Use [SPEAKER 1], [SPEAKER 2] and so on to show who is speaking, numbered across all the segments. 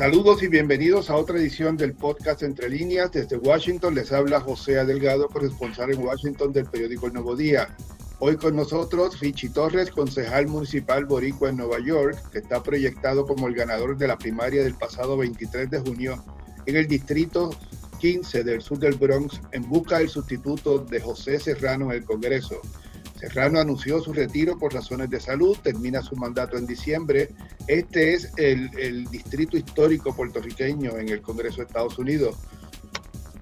[SPEAKER 1] Saludos y bienvenidos a otra edición del podcast Entre Líneas. Desde Washington les habla José Adelgado, corresponsal en Washington del periódico El Nuevo Día. Hoy con nosotros Richie Torres, concejal municipal boricua en Nueva York, que está proyectado como el ganador de la primaria del pasado 23 de junio en el distrito 15 del sur del Bronx en busca del sustituto de José Serrano en el Congreso. Serrano anunció su retiro por razones de salud, termina su mandato en diciembre. Este es el, distrito histórico puertorriqueño en el Congreso de Estados Unidos.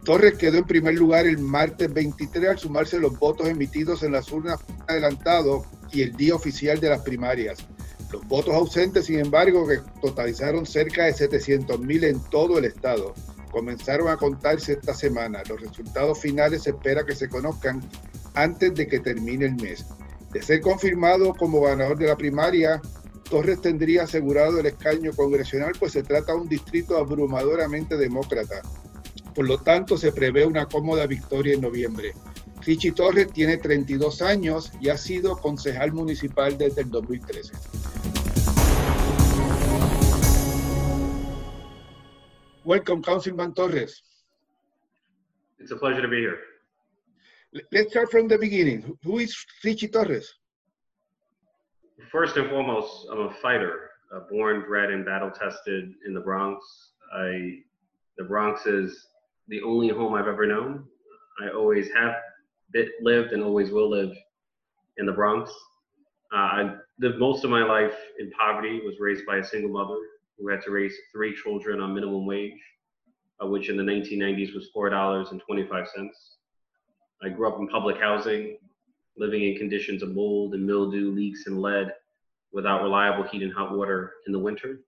[SPEAKER 1] Torres quedó en primer lugar el martes 23 al sumarse los votos emitidos en las urnas adelantados y el día oficial de las primarias. Los votos ausentes, sin embargo, que totalizaron cerca de 700 mil en todo el estado, comenzaron a contarse esta semana. Los resultados finales se espera que se conozcan antes de que termine el mes. De ser confirmado como ganador de la primaria, Torres tendría asegurado el escaño congresional, pues se trata de un distrito abrumadoramente demócrata. Por lo tanto, se prevé una cómoda victoria en noviembre. Richie Torres tiene 32 años y ha sido concejal municipal desde el 2013. Welcome, Councilman Torres.
[SPEAKER 2] It's a pleasure to be here.
[SPEAKER 1] Let's start from the beginning. Who is Ritchie Torres?
[SPEAKER 2] First and foremost, I'm a fighter, uh, born, bred, and battle tested in the Bronx. I, the Bronx is the only home I've ever known. I always have bit, lived and always will live in the Bronx. Uh, I lived most of my life in poverty, was raised by a single mother who had to raise three children on minimum wage, uh, which in the 1990s was $4.25. I grew up in public housing, living in conditions of mold and mildew, leaks, and lead without reliable heat and hot water in the winter.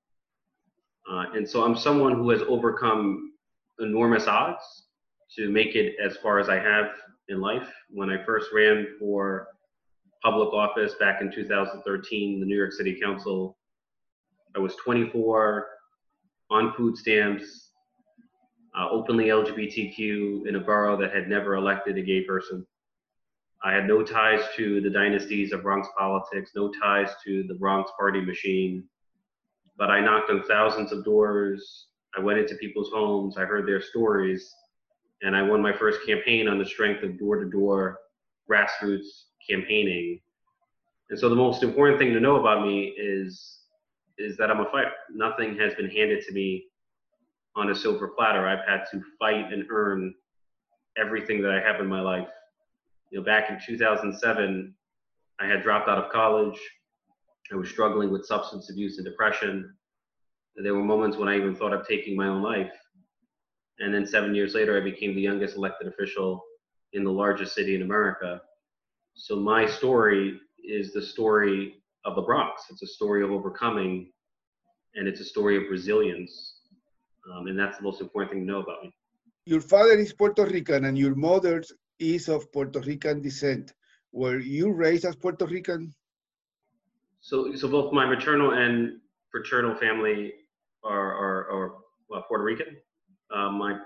[SPEAKER 2] Uh, and so I'm someone who has overcome enormous odds to make it as far as I have in life. When I first ran for public office back in 2013, the New York City Council, I was 24 on food stamps, uh, openly LGBTQ in a borough that had never elected a gay person. I had no ties to the dynasties of Bronx politics, no ties to the Bronx party machine, but I knocked on thousands of doors. I went into people's homes, I heard their stories, and I won my first campaign on the strength of door to door grassroots campaigning. And so the most important thing to know about me is is that I'm a fighter. Nothing has been handed to me on a silver platter. I've had to fight and earn everything that I have in my life. You know, back in 2007, I had dropped out of college. I was struggling with substance abuse and depression. There were moments when I even thought of taking my own life. And then seven years later, I became the youngest elected official in the largest city in America. So my story is the story of the Bronx. It's a story of overcoming, and it's a story of resilience. Um, and that's the most important thing to know about me.
[SPEAKER 1] Your father is Puerto Rican and your mother is of Puerto Rican descent. Were you raised as Puerto Rican?
[SPEAKER 2] So, so both my maternal and paternal family are, are, are uh, Puerto Rican. Uh, my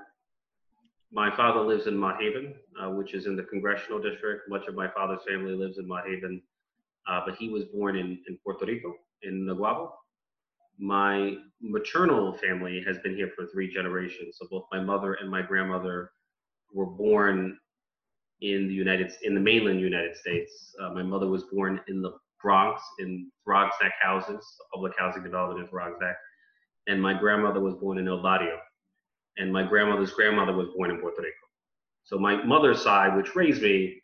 [SPEAKER 2] my father lives in Mott Haven, uh, which is in the congressional district. Much of my father's family lives in Mott Haven, uh, but he was born in, in Puerto Rico, in Naguabo my maternal family has been here for three generations. So both my mother and my grandmother were born in the United in the mainland United States. Uh, my mother was born in the Bronx in Throggs Neck houses, a public housing development in Throggs Neck, and my grandmother was born in El Barrio, and my grandmother's grandmother was born in Puerto Rico. So my mother's side, which raised me,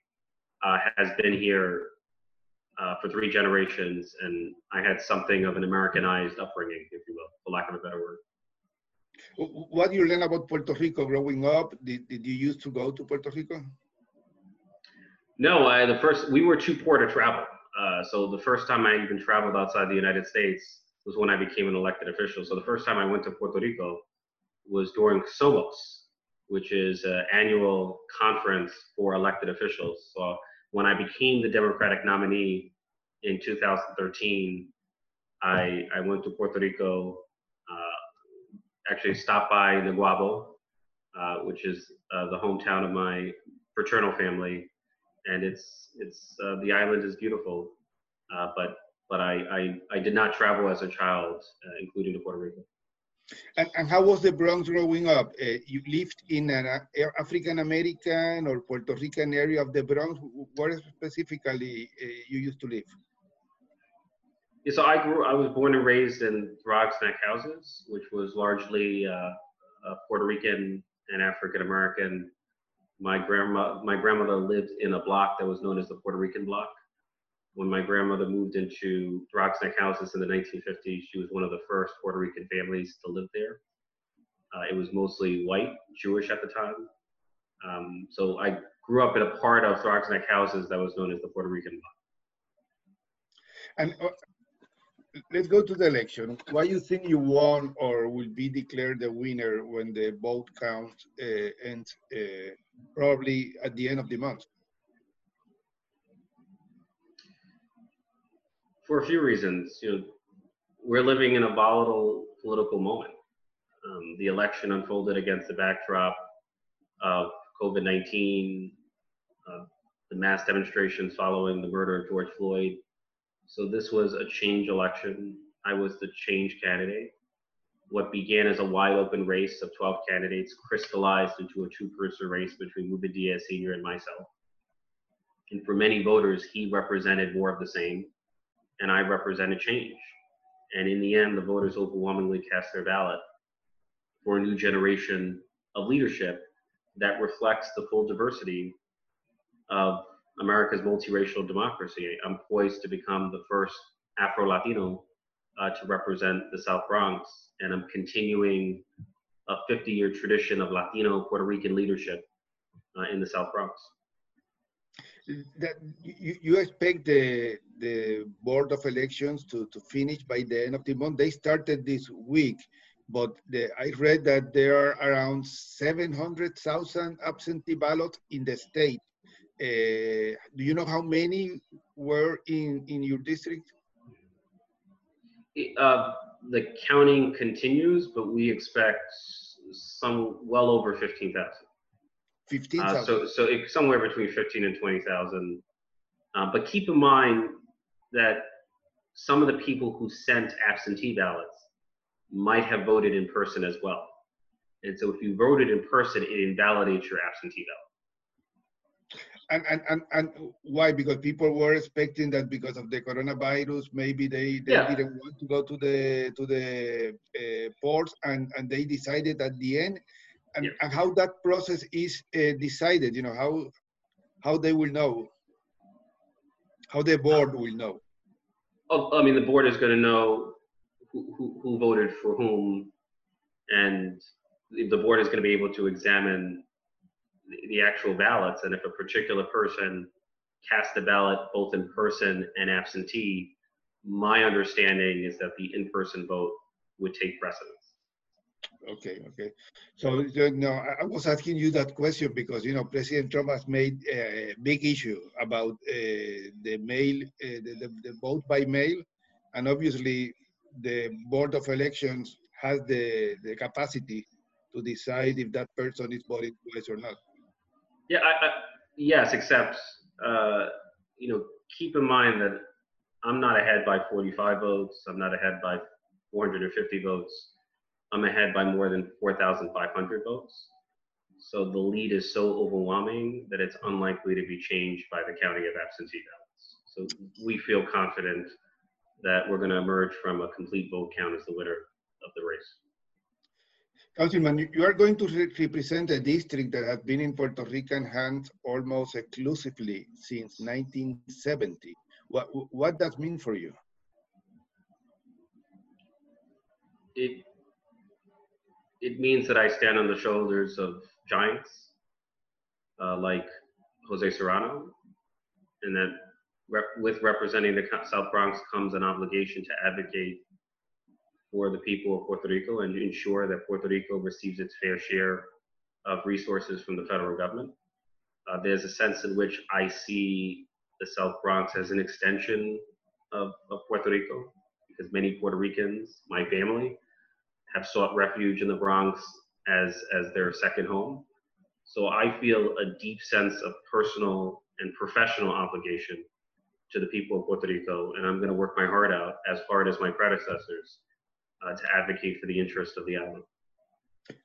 [SPEAKER 2] uh, has been here uh, for three generations, and I had something of an Americanized upbringing, if you will, for lack of a better word.
[SPEAKER 1] What you learn about Puerto Rico growing up? Did, did you used to go to Puerto Rico?
[SPEAKER 2] No, I, the first we were too poor to travel. Uh, so the first time I even traveled outside the United States was when I became an elected official. So the first time I went to Puerto Rico was during Somos, which is an annual conference for elected officials. So when I became the Democratic nominee in 2013, I, I went to Puerto Rico, uh, actually stopped by Naguabo, uh, which is uh, the hometown of my fraternal family. And it's, it's uh, the island is beautiful, uh, but, but I, I, I did not travel as a child, uh, including to Puerto Rico.
[SPEAKER 1] And, and how was the Bronx growing up? Uh, you lived in an uh, African American or Puerto Rican area of the Bronx. Where specifically uh, you used to live?
[SPEAKER 2] Yeah, so I grew. I was born and raised in Throggs Neck houses, which was largely uh, Puerto Rican and African American. My grandma, my grandmother lived in a block that was known as the Puerto Rican block. When my grandmother moved into Throggs Neck houses in the 1950s, she was one of the first Puerto Rican families to live there. Uh, it was mostly white, Jewish at the time. Um, so I grew up in a part of Throggs Neck houses that was known as the Puerto Rican block.
[SPEAKER 1] And uh, let's go to the election. Why do you think you won or will be declared the winner when the vote count uh, ends uh, probably at the end of the month?
[SPEAKER 2] For a few reasons, you know, we're living in a volatile political moment. Um, the election unfolded against the backdrop of COVID-19, uh, the mass demonstrations following the murder of George Floyd, so this was a change election. I was the change candidate. What began as a wide open race of 12 candidates crystallized into a two person race between Ruben Diaz Sr. and myself. And for many voters, he represented more of the same, and I represented change. And in the end, the voters overwhelmingly cast their ballot for a new generation of leadership that reflects the full diversity of America's multiracial democracy. I'm poised to become the first Afro Latino uh, to represent the South Bronx, and I'm continuing a 50 year tradition of Latino Puerto Rican leadership uh, in the South Bronx.
[SPEAKER 1] That you, you expect the the board of elections to, to finish by the end of the month. They started this week, but the, I read that there are around 700,000 absentee ballots in the state. Uh, do you know how many were in, in your district?
[SPEAKER 2] Uh, the counting continues, but we expect some well over 15,000.
[SPEAKER 1] 15,000.
[SPEAKER 2] Uh, so so it, somewhere between 15 and 20,000. Uh, but keep in mind that some of the people who sent absentee ballots might have voted in person as well. And so if you voted in person, it invalidates your absentee ballot
[SPEAKER 1] and, and, and, and why? Because people were expecting that because of the coronavirus, maybe they, they yeah. didn't want to go to the to the uh, ports, and, and they decided at the end, and, yeah. and how that process is uh, decided. You know how how they will know, how the board will know.
[SPEAKER 2] Oh, I mean, the board is going to know who, who, who voted for whom, and the board is going to be able to examine the actual ballots. And if a particular person cast a ballot both in person and absentee, my understanding is that the in-person vote would take precedence.
[SPEAKER 1] Okay, okay. So, you know, I was asking you that question because, you know, President Trump has made a big issue about uh, the mail, uh, the, the, the vote by mail. And obviously, the Board of Elections has the, the capacity to decide if that person is voted twice or not.
[SPEAKER 2] Yeah, I, I, yes, except uh, you know, keep in mind that I'm not ahead by 45 votes. I'm not ahead by 450 votes. I'm ahead by more than 4,500 votes. So the lead is so overwhelming that it's unlikely to be changed by the counting of absentee ballots. So we feel confident that we're going to emerge from a complete vote count as the winner of the race.
[SPEAKER 1] Councilman, you are going to re represent a district that has been in Puerto Rican hands almost exclusively since 1970. What, what does that mean for you?
[SPEAKER 2] It, it means that I stand on the shoulders of giants uh, like Jose Serrano, and that rep with representing the South Bronx comes an obligation to advocate for the people of Puerto Rico and ensure that Puerto Rico receives its fair share of resources from the federal government. Uh, there's a sense in which I see the South Bronx as an extension of, of Puerto Rico because many Puerto Ricans, my family, have sought refuge in the Bronx as, as their second home. So I feel a deep sense of personal and professional obligation to the people of Puerto Rico, and I'm going to work my heart out, as hard as my predecessors, uh, to advocate for the interest of the island.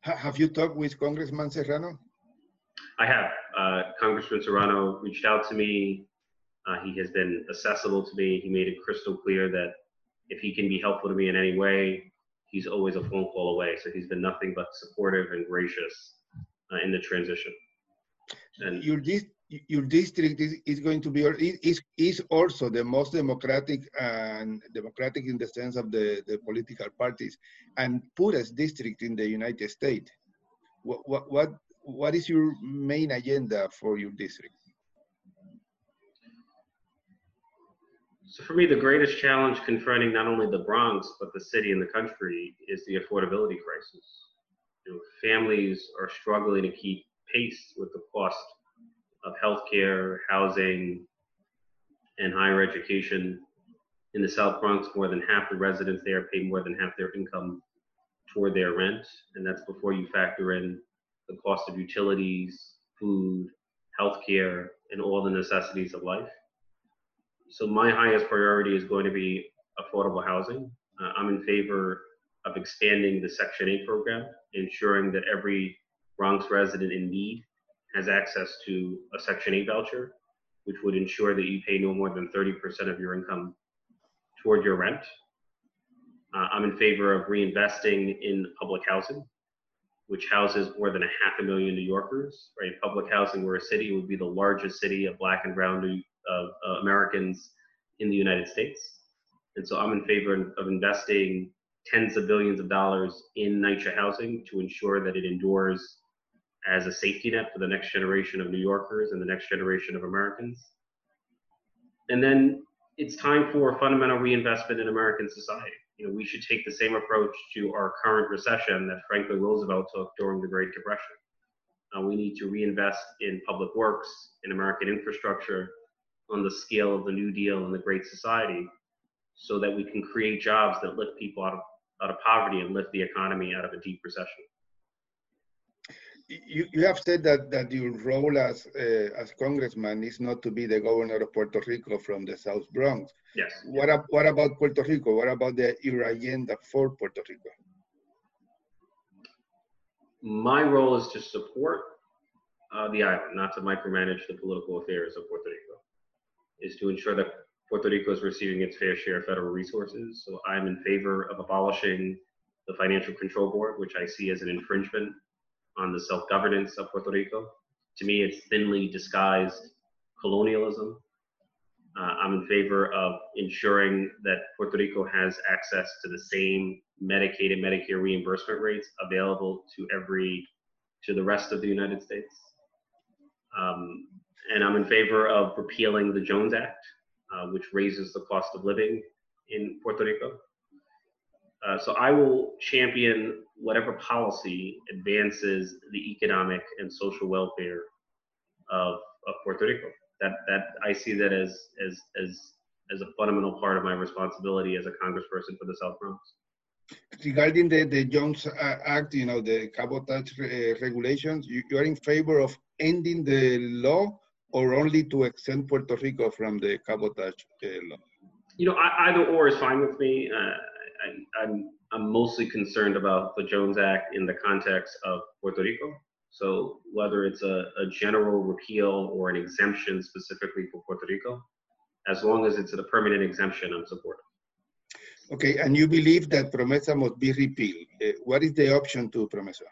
[SPEAKER 1] Have you talked with Congressman Serrano?
[SPEAKER 2] I have. Uh, Congressman Serrano reached out to me. Uh, he has been accessible to me. He made it crystal clear that if he can be helpful to me in any way, he's always a phone call away. So he's been nothing but supportive and gracious uh, in the transition.
[SPEAKER 1] And your your district is, is going to be is is also the most democratic and democratic in the sense of the, the political parties and poorest district in the United States. What what what what is your main agenda for your district?
[SPEAKER 2] So for me, the greatest challenge confronting not only the Bronx but the city and the country is the affordability crisis. You know, families are struggling to keep pace with the cost of healthcare, housing, and higher education. In the South Bronx, more than half the residents there pay more than half their income toward their rent, and that's before you factor in the cost of utilities, food, healthcare, and all the necessities of life. So my highest priority is going to be affordable housing. Uh, I'm in favor of expanding the Section 8 program, ensuring that every Bronx resident in need has access to a Section 8 voucher, which would ensure that you pay no more than 30% of your income toward your rent. Uh, I'm in favor of reinvesting in public housing, which houses more than a half a million New Yorkers. Right, public housing, where a city would be the largest city of Black and Brown New, uh, uh, Americans in the United States. And so I'm in favor of investing tens of billions of dollars in NYCHA housing to ensure that it endures as a safety net for the next generation of New Yorkers and the next generation of Americans. And then it's time for fundamental reinvestment in American society. You know, we should take the same approach to our current recession that Franklin Roosevelt took during the Great Depression. Uh, we need to reinvest in public works, in American infrastructure, on the scale of the New Deal and the Great Society, so that we can create jobs that lift people out of, out of poverty and lift the economy out of a deep recession
[SPEAKER 1] you, you have said that, that your role as uh, as congressman is not to be the governor of Puerto Rico from the South Bronx.
[SPEAKER 2] Yes.
[SPEAKER 1] What, what about Puerto Rico? What about the your agenda for Puerto Rico?
[SPEAKER 2] My role is to support uh, the island, not to micromanage the political affairs of Puerto Rico. Is to ensure that Puerto Rico is receiving its fair share of federal resources. So I'm in favor of abolishing the Financial Control Board, which I see as an infringement on the self governance of Puerto Rico. To me, it's thinly disguised colonialism. Uh, I'm in favor of ensuring that Puerto Rico has access to the same Medicaid and Medicare reimbursement rates available to every to the rest of the United States. Um, and I'm in favor of repealing the Jones Act, uh, which raises the cost of living in Puerto Rico. Uh, so I will champion whatever policy advances the economic and social welfare of, of Puerto Rico. That that I see that as as as as a fundamental part of my responsibility as a congressperson for the South Bronx.
[SPEAKER 1] Regarding the, the Jones Act, you know, the cabotage uh, regulations, you, you are in favor of ending the law or only to exempt Puerto Rico from the cabotage uh, law?
[SPEAKER 2] You know, I, either or is fine with me. Uh, I, I'm I'm mostly concerned about the Jones Act in the context of Puerto Rico. So whether it's a, a general repeal or an exemption specifically for Puerto Rico, as long as it's a permanent exemption, I'm supportive.
[SPEAKER 1] Okay, and you believe that PROMESA must be repealed. Uh, what is the option to PROMESA?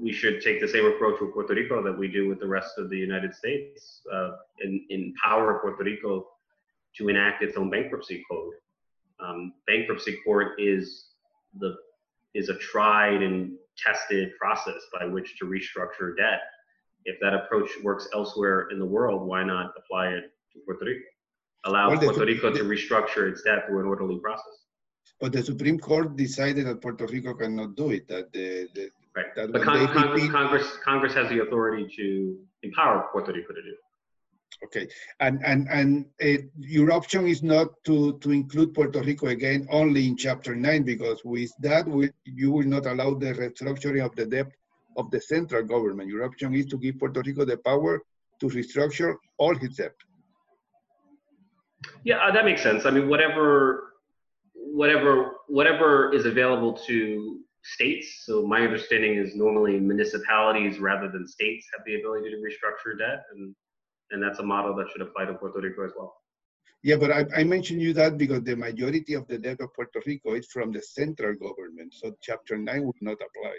[SPEAKER 2] We should take the same approach with Puerto Rico that we do with the rest of the United States. Uh, and empower Puerto Rico to enact its own bankruptcy code. Um, bankruptcy court is the is a tried and tested process by which to restructure debt. If that approach works elsewhere in the world, why not apply it to Puerto Rico? Allow well, Puerto Rico to restructure its debt through an orderly process.
[SPEAKER 1] But the Supreme Court decided that Puerto Rico cannot do it. That the, the
[SPEAKER 2] right. That but Con- Congress, Congress Congress has the authority to empower Puerto Rico to do.
[SPEAKER 1] Okay, and and and uh, your option is not to to include Puerto Rico again only in Chapter Nine because with that we, you will not allow the restructuring of the debt of the central government. Your option is to give Puerto Rico the power to restructure all its debt.
[SPEAKER 2] Yeah, uh, that makes sense. I mean, whatever, whatever, whatever is available to states. So my understanding is normally municipalities rather than states have the ability to restructure debt, and and that's a model that should apply to Puerto Rico as well.
[SPEAKER 1] Yeah, but I, I mentioned you that because the majority of the debt of Puerto Rico is from the central government, so Chapter 9 would not apply.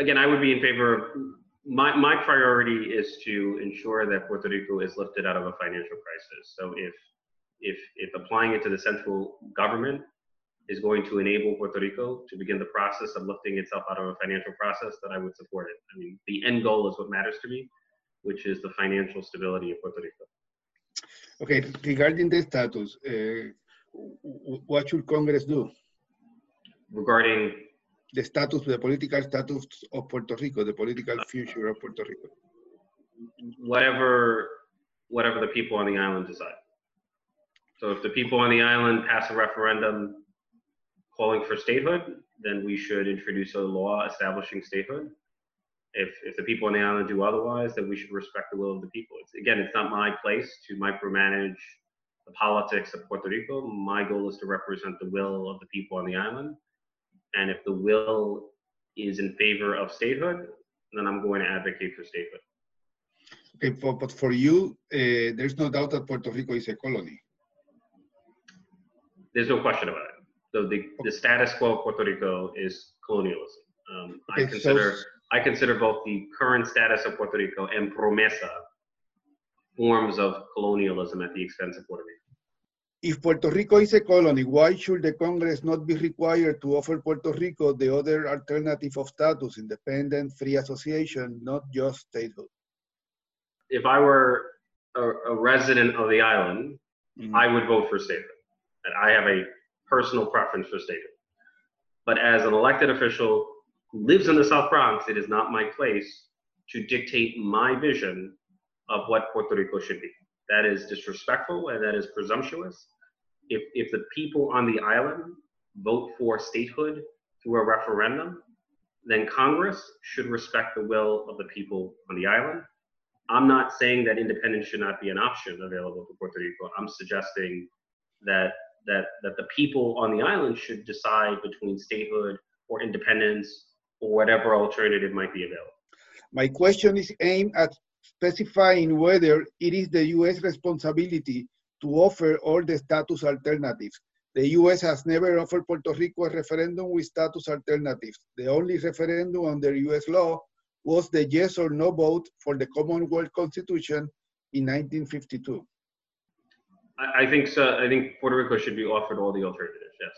[SPEAKER 2] Again, I would be in favor of, my, my priority is to ensure that Puerto Rico is lifted out of a financial crisis. So if, if, if applying it to the central government is going to enable Puerto Rico to begin the process of lifting itself out of a financial process, that I would support it. I mean, the end goal is what matters to me which is the financial stability of Puerto Rico.
[SPEAKER 1] Okay, regarding the status, uh, what should Congress do?
[SPEAKER 2] Regarding
[SPEAKER 1] the status, the political status of Puerto Rico, the political future of Puerto Rico.
[SPEAKER 2] Whatever, whatever the people on the island decide. So if the people on the island pass a referendum calling for statehood, then we should introduce a law establishing statehood if if the people on the island do otherwise, then we should respect the will of the people. It's, again, it's not my place to micromanage the politics of Puerto Rico. My goal is to represent the will of the people on the island, and if the will is in favor of statehood, then I'm going to advocate for statehood.
[SPEAKER 1] Okay, but, for you, uh, there's no doubt that Puerto Rico is a colony.
[SPEAKER 2] There's no question about it. So the, the status quo of Puerto Rico is colonialism. Um, okay, I consider so I consider both the current status of Puerto Rico and promesa forms of colonialism at the expense of Puerto Rico.
[SPEAKER 1] If Puerto Rico is a colony, why should the Congress not be required to offer Puerto Rico the other alternative of status, independent, free association, not just statehood?
[SPEAKER 2] If I were a, a resident of the island, mm-hmm. I would vote for statehood. And I have a personal preference for statehood. But as an elected official who lives in the South Bronx, it is not my place to dictate my vision of what Puerto Rico should be. That is disrespectful and that is presumptuous. If, if the people on the island vote for statehood through a referendum, then Congress should respect the will of the people on the island. I'm not saying that independence should not be an option available to Puerto Rico. I'm suggesting that that that the people on the island should decide between statehood or independence or whatever alternative might be available.
[SPEAKER 1] My question is aimed at specifying whether it is the U.S. responsibility to offer all the status alternatives. The U.S. has never offered Puerto Rico a referendum with status alternatives. The only referendum under U.S. law was the yes or no vote for the Commonwealth Constitution in 1952.
[SPEAKER 2] I, think so. I think Puerto Rico should be offered all the alternatives. Yes.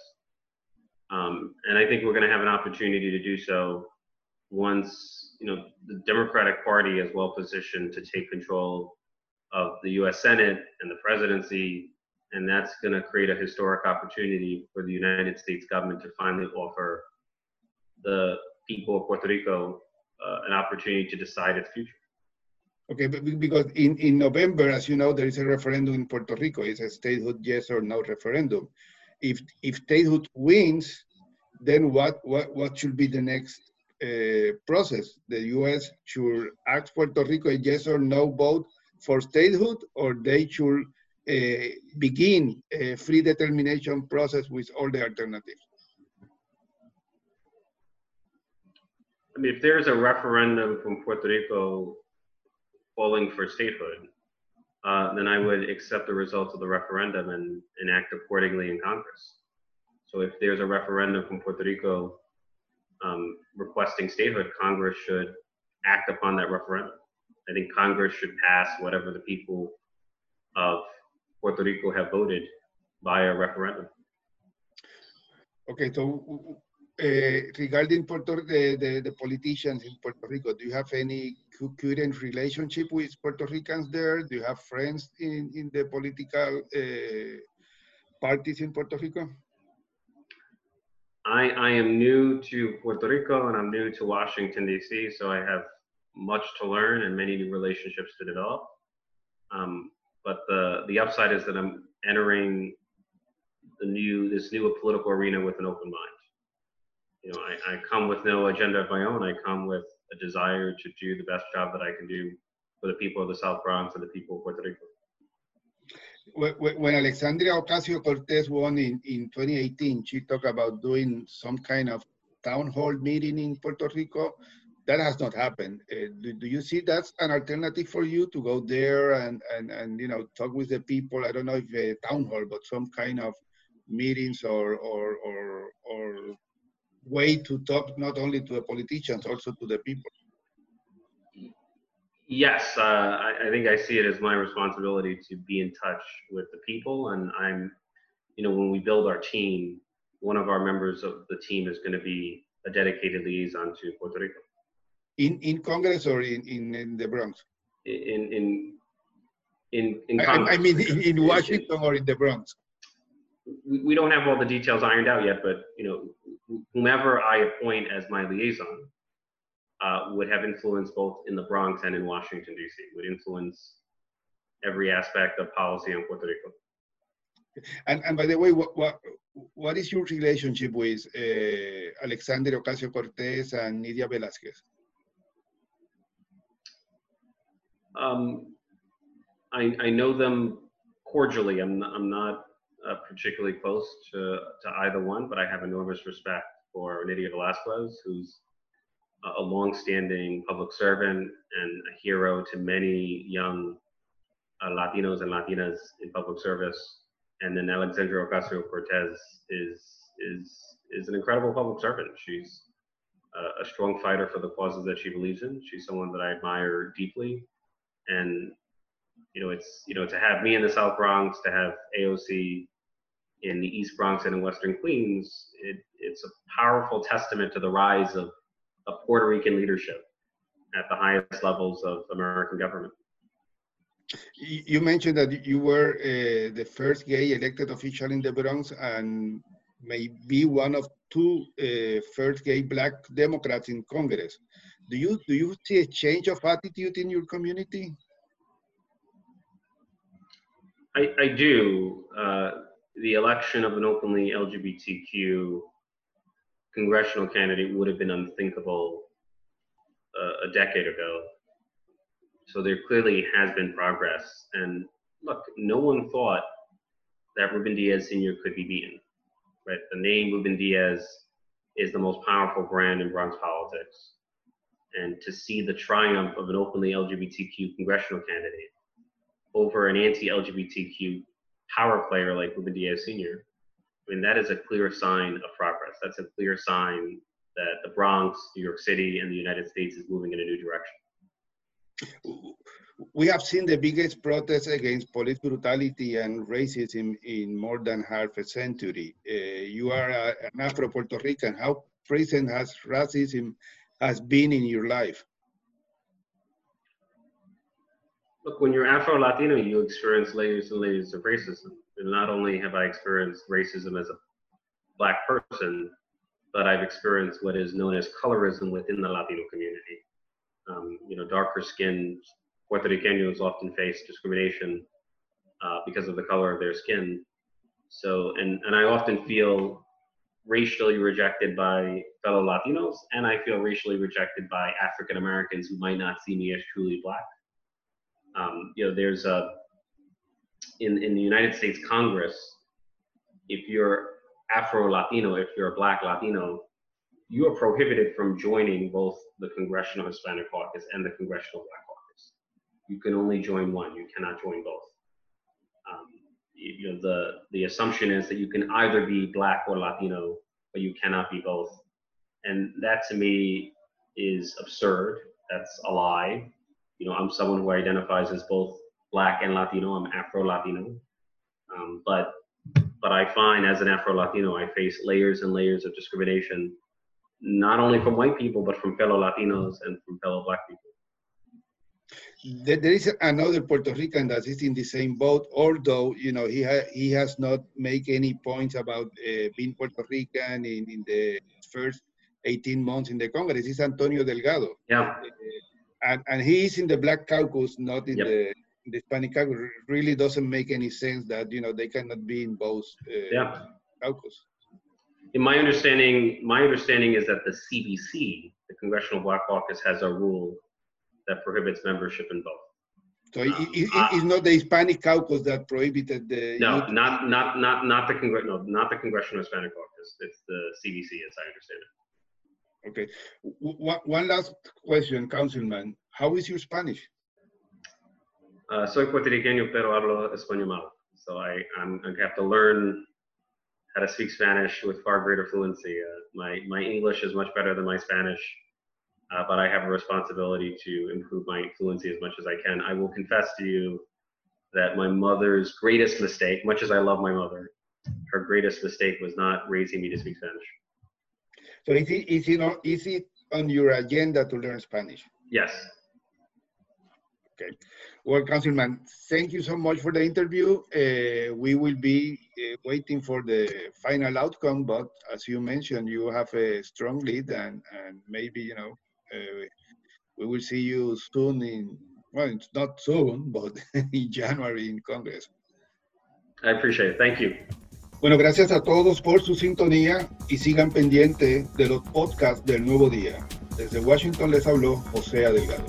[SPEAKER 2] Um, and I think we're going to have an opportunity to do so once you know the Democratic Party is well positioned to take control of the U.S. Senate and the presidency, and that's going to create a historic opportunity for the United States government to finally offer the people of Puerto Rico uh, an opportunity to decide its future.
[SPEAKER 1] Okay, because in, in November, as you know, there is a referendum in Puerto Rico. It's a statehood yes or no referendum if if statehood wins, then what what what should be the next uh, process? The U.S. should ask Puerto Rico a yes or no vote for statehood, or they should uh, begin a free determination process with all the alternatives.
[SPEAKER 2] I mean, if there's a referendum from Puerto Rico calling for statehood, uh, then I would accept the results of the referendum and, act accordingly in Congress. So if there's a referendum from Puerto Rico um, requesting statehood, Congress should act upon that referendum. I think Congress should pass whatever the people of Puerto Rico have voted via referendum.
[SPEAKER 1] Okay, so regarding Puerto, the, the, the, politicians in Puerto Rico, do you have any current relationship with Puerto Ricans there? Do you have friends in, in the political uh, parties in Puerto Rico?
[SPEAKER 2] I, I am new to Puerto Rico and I'm new to Washington, D.C., so I have much to learn and many new relationships to develop. Um, but the, the upside is that I'm entering the new this new political arena with an open mind you know, I, I come with no agenda of my own. I come with a desire to do the best job that I can do for the people of the South Bronx and the people of Puerto Rico.
[SPEAKER 1] When Alexandria Ocasio Cortez won in, in 2018, she talked about doing some kind of town hall meeting in Puerto Rico. That has not happened. Uh, do, do, you see that's an alternative for you to go there and, and, and you know talk with the people? I don't know if a town hall, but some kind of meetings or or or, or way to talk not only to the politicians, also to the people.
[SPEAKER 2] Yes, uh, I, I, think I see it as my responsibility to be in touch with the people, and I'm, you know, when we build our team, one of our members of the team is going to be a dedicated liaison to Puerto Rico.
[SPEAKER 1] In in Congress or in in, in the Bronx?
[SPEAKER 2] In in in in
[SPEAKER 1] Congress. I, I mean, in, in Washington or in the Bronx?
[SPEAKER 2] We, we don't have all the details ironed out yet, but you know, whomever I appoint as my liaison uh, would have influence both in the Bronx and in Washington D.C. Would influence every aspect of policy in Puerto Rico.
[SPEAKER 1] And, and by the way, what, what, what is your relationship with uh, Alexander Ocasio-Cortez and Nydia Velázquez?
[SPEAKER 2] Um, I, I know them cordially. I'm I'm not uh, particularly close to, to either one, but I have enormous respect for Nydia Velázquez, who's a long-standing public servant and a hero to many young uh, Latinos and Latinas in public service. And then Alexandria Ocasio-Cortez is is is an incredible public servant. She's a strong fighter for the causes that she believes in. She's someone that I admire deeply, and you know, it's you know to have me in the South Bronx, to have AOC in the East Bronx and in Western Queens, it, it's a powerful testament to the rise of of Puerto Rican leadership at the highest levels of American government.
[SPEAKER 1] You mentioned that you were uh, the first gay elected official in the Bronx and may be one of two uh, first gay black Democrats in Congress. Do you do you see a change of attitude in your community?
[SPEAKER 2] I, I do. Uh, the election of an openly LGBTQ congressional candidate would have been unthinkable uh, a decade ago. So there clearly has been progress. And look, no one thought that Ruben Diaz Sr. could be beaten. Right? The name Ruben Diaz is the most powerful brand in Bronx politics. And to see the triumph of an openly LGBTQ congressional candidate over an anti-LGBTQ power player like Ruben Diaz Sr. I mean, that is a clear sign of progress. That's a clear sign that the Bronx, New York City, and the United States is moving in a new direction.
[SPEAKER 1] We have seen the biggest protests against police brutality and racism in more than half a century. Uh, you are a, an Afro Puerto Rican. How present has racism has been in your life?
[SPEAKER 2] Look, when you're Afro Latino, you experience layers and layers of racism. And not only have I experienced racism as a black person, but I've experienced what is known as colorism within the Latino community. Um, you know, darker skinned Puerto Ricanos often face discrimination uh, because of the color of their skin. So, and, and I often feel racially rejected by fellow Latinos, and I feel racially rejected by African Americans who might not see me as truly black. Um, you know, there's a in in the United States Congress, if you're Afro Latino, if you're a Black Latino, you are prohibited from joining both the Congressional Hispanic Caucus and the Congressional Black Caucus. You can only join one. You cannot join both. Um, you know, the the assumption is that you can either be Black or Latino, but you cannot be both. And that to me is absurd. That's a lie you know, I'm someone who identifies as both Black and Latino. I'm Afro Latino, um, but but I find as an Afro Latino, I face layers and layers of discrimination, not only from white people, but from fellow Latinos and from fellow Black people.
[SPEAKER 1] There is another Puerto Rican that is in the same boat, although you know he ha- he has not make any points about uh, being Puerto Rican in, in the first 18 months in the Congress. Is Antonio Delgado.
[SPEAKER 2] Yeah.
[SPEAKER 1] Uh, and, and he is in the black caucus, not in yep. the the Hispanic caucus. Really doesn't make any sense that you know they cannot be in both uh, yeah. caucus.
[SPEAKER 2] In my understanding, my understanding is that the CBC, the Congressional Black Caucus, has a rule that prohibits membership in both.
[SPEAKER 1] So it, it, uh, it's not the Hispanic caucus that prohibited the.
[SPEAKER 2] No, not not not not the congr- no, not the Congressional Hispanic Caucus. It's the CBC, as I understand it.
[SPEAKER 1] Okay. W- one last question, Councilman. How is your Spanish?
[SPEAKER 2] Uh, soy puertorriqueño, pero hablo español mal. So I I'm, I have to learn how to speak Spanish with far greater fluency. Uh, my my English is much better than my Spanish uh, but I have a responsibility to improve my fluency as much as I can. I will confess to you that my mother's greatest mistake, much as I love my mother, her greatest mistake was not raising me to speak Spanish.
[SPEAKER 1] So is it, is it, on, is it on your agenda to learn Spanish?
[SPEAKER 2] Yes.
[SPEAKER 1] Okay. Well, Councilman, thank you so much for the interview. Uh, we will be uh, waiting for the final outcome, but as you mentioned, you have a strong lead and, and maybe, you know, uh, we will see you soon in, well, it's not soon, but in January in Congress.
[SPEAKER 2] I appreciate it. Thank you.
[SPEAKER 1] Bueno, gracias a todos por su sintonía y sigan pendiente de los podcasts del nuevo día. Desde Washington les habló José Adelgado.